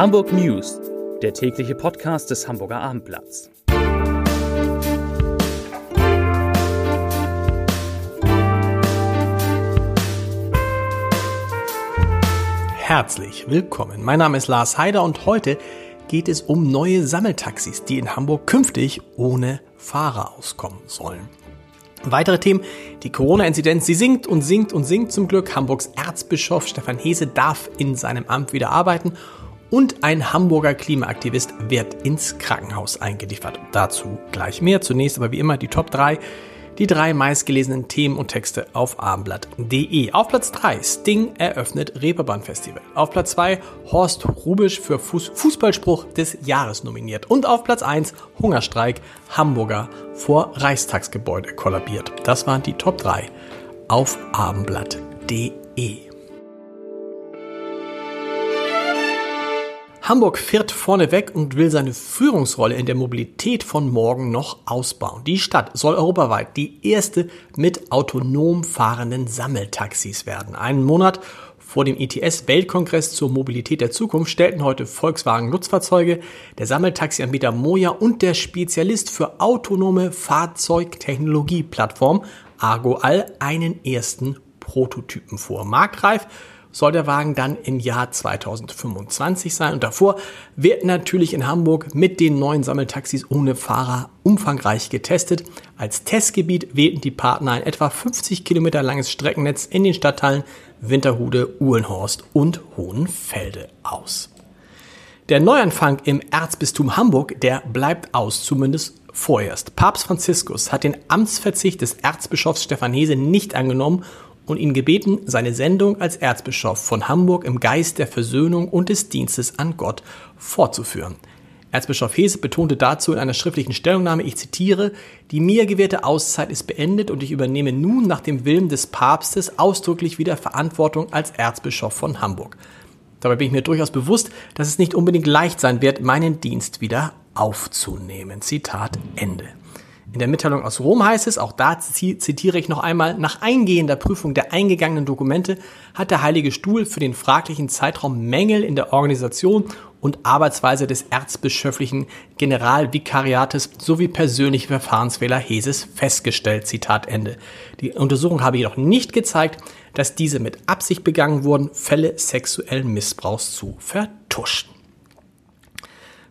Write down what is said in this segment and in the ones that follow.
Hamburg News, der tägliche Podcast des Hamburger Abendblatts. Herzlich willkommen. Mein Name ist Lars Heider und heute geht es um neue Sammeltaxis, die in Hamburg künftig ohne Fahrer auskommen sollen. Weitere Themen. Die Corona-Inzidenz, sie sinkt und sinkt und sinkt zum Glück. Hamburgs Erzbischof Stefan Hese darf in seinem Amt wieder arbeiten und ein Hamburger Klimaaktivist wird ins Krankenhaus eingeliefert. Dazu gleich mehr. Zunächst aber wie immer die Top 3 die drei meistgelesenen Themen und Texte auf abendblatt.de. Auf Platz 3 Sting eröffnet Reeperbahn Festival. Auf Platz 2 Horst Rubisch für Fuß Fußballspruch des Jahres nominiert. Und auf Platz 1 Hungerstreik Hamburger vor Reichstagsgebäude kollabiert. Das waren die Top 3 auf abendblatt.de. Hamburg fährt vorneweg und will seine Führungsrolle in der Mobilität von morgen noch ausbauen. Die Stadt soll europaweit die erste mit autonom fahrenden Sammeltaxis werden. Einen Monat vor dem ETS-Weltkongress zur Mobilität der Zukunft stellten heute Volkswagen Nutzfahrzeuge, der Sammeltaxi-Anbieter Moja und der Spezialist für autonome Fahrzeugtechnologie-Plattform Argo All einen ersten Prototypen vor. Markreif soll der Wagen dann im Jahr 2025 sein. Und davor wird natürlich in Hamburg mit den neuen Sammeltaxis ohne Fahrer umfangreich getestet. Als Testgebiet wählten die Partner ein etwa 50 Kilometer langes Streckennetz in den Stadtteilen Winterhude, Uhlenhorst und Hohenfelde aus. Der Neuanfang im Erzbistum Hamburg, der bleibt aus, zumindest vorerst. Papst Franziskus hat den Amtsverzicht des Erzbischofs Stefan Hese nicht angenommen und ihn gebeten, seine Sendung als Erzbischof von Hamburg im Geist der Versöhnung und des Dienstes an Gott fortzuführen. Erzbischof Hese betonte dazu in einer schriftlichen Stellungnahme, ich zitiere, die mir gewährte Auszeit ist beendet und ich übernehme nun nach dem Willen des Papstes ausdrücklich wieder Verantwortung als Erzbischof von Hamburg. Dabei bin ich mir durchaus bewusst, dass es nicht unbedingt leicht sein wird, meinen Dienst wieder aufzunehmen. Zitat Ende. In der Mitteilung aus Rom heißt es, auch da zitiere ich noch einmal, nach eingehender Prüfung der eingegangenen Dokumente hat der Heilige Stuhl für den fraglichen Zeitraum Mängel in der Organisation und Arbeitsweise des erzbischöflichen Generalvikariates sowie persönliche Verfahrensfehler Heses festgestellt. Zitat Ende. Die Untersuchung habe jedoch nicht gezeigt, dass diese mit Absicht begangen wurden, Fälle sexuellen Missbrauchs zu vertuschen.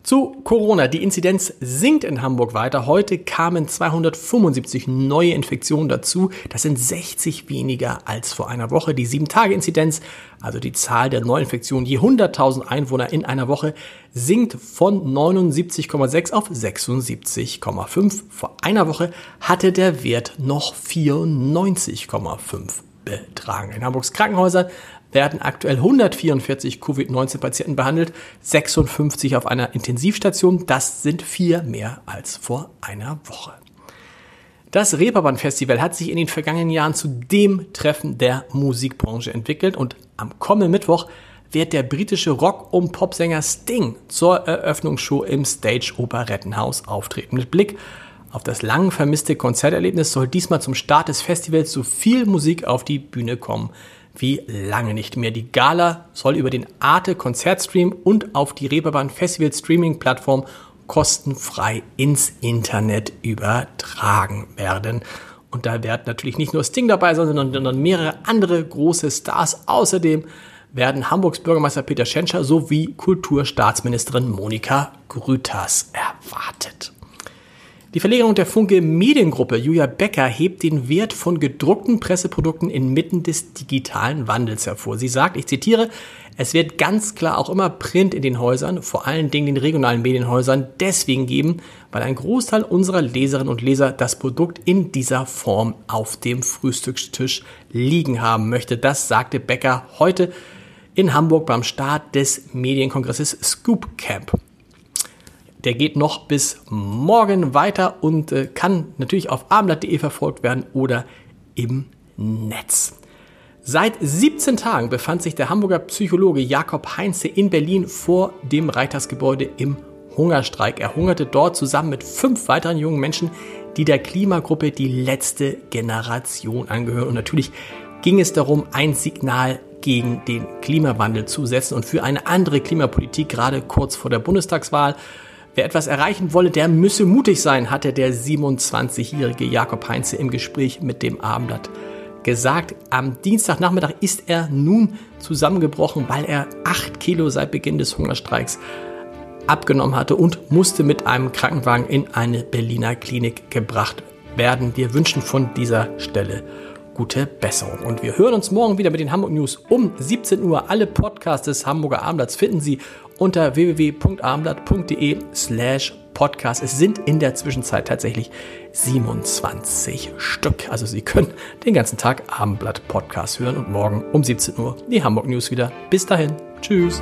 Zu Corona. Die Inzidenz sinkt in Hamburg weiter. Heute kamen 275 neue Infektionen dazu. Das sind 60 weniger als vor einer Woche. Die 7-Tage-Inzidenz, also die Zahl der Neuinfektionen je 100.000 Einwohner in einer Woche, sinkt von 79,6 auf 76,5. Vor einer Woche hatte der Wert noch 94,5 betragen. In Hamburgs Krankenhäusern werden aktuell 144 Covid-19-Patienten behandelt, 56 auf einer Intensivstation. Das sind vier mehr als vor einer Woche. Das Reeperbahn-Festival hat sich in den vergangenen Jahren zu dem Treffen der Musikbranche entwickelt und am kommenden Mittwoch wird der britische Rock- und Popsänger Sting zur Eröffnungsshow im Stage Operettenhaus auftreten. Mit Blick auf das lang vermisste Konzerterlebnis soll diesmal zum Start des Festivals so viel Musik auf die Bühne kommen wie lange nicht mehr. Die Gala soll über den Arte Konzertstream und auf die Reeperbahn Festival Streaming Plattform kostenfrei ins Internet übertragen werden. Und da werden natürlich nicht nur Sting dabei sein, sondern mehrere andere große Stars. Außerdem werden Hamburgs Bürgermeister Peter Schenscher sowie Kulturstaatsministerin Monika Grüters erwartet. Die Verlegerin der Funke Mediengruppe Julia Becker hebt den Wert von gedruckten Presseprodukten inmitten des digitalen Wandels hervor. Sie sagt, ich zitiere, es wird ganz klar auch immer Print in den Häusern, vor allen Dingen den regionalen Medienhäusern, deswegen geben, weil ein Großteil unserer Leserinnen und Leser das Produkt in dieser Form auf dem Frühstückstisch liegen haben möchte. Das sagte Becker heute in Hamburg beim Start des Medienkongresses Scoop Camp. Der geht noch bis morgen weiter und äh, kann natürlich auf abendblatt.de verfolgt werden oder im Netz. Seit 17 Tagen befand sich der Hamburger Psychologe Jakob Heinze in Berlin vor dem Reitersgebäude im Hungerstreik. Er hungerte dort zusammen mit fünf weiteren jungen Menschen, die der Klimagruppe die letzte Generation angehören. Und natürlich ging es darum, ein Signal gegen den Klimawandel zu setzen und für eine andere Klimapolitik, gerade kurz vor der Bundestagswahl. Wer etwas erreichen wolle, der müsse mutig sein, hatte der 27-jährige Jakob Heinze im Gespräch mit dem Abendblatt gesagt. Am Dienstagnachmittag ist er nun zusammengebrochen, weil er acht Kilo seit Beginn des Hungerstreiks abgenommen hatte und musste mit einem Krankenwagen in eine Berliner Klinik gebracht werden. Wir wünschen von dieser Stelle gute Besserung. Und wir hören uns morgen wieder mit den Hamburg News um 17 Uhr. Alle Podcasts des Hamburger Abendblatts finden Sie unter www.abendblatt.de slash podcast. Es sind in der Zwischenzeit tatsächlich 27 Stück. Also Sie können den ganzen Tag Abendblatt Podcast hören und morgen um 17 Uhr die Hamburg News wieder. Bis dahin. Tschüss.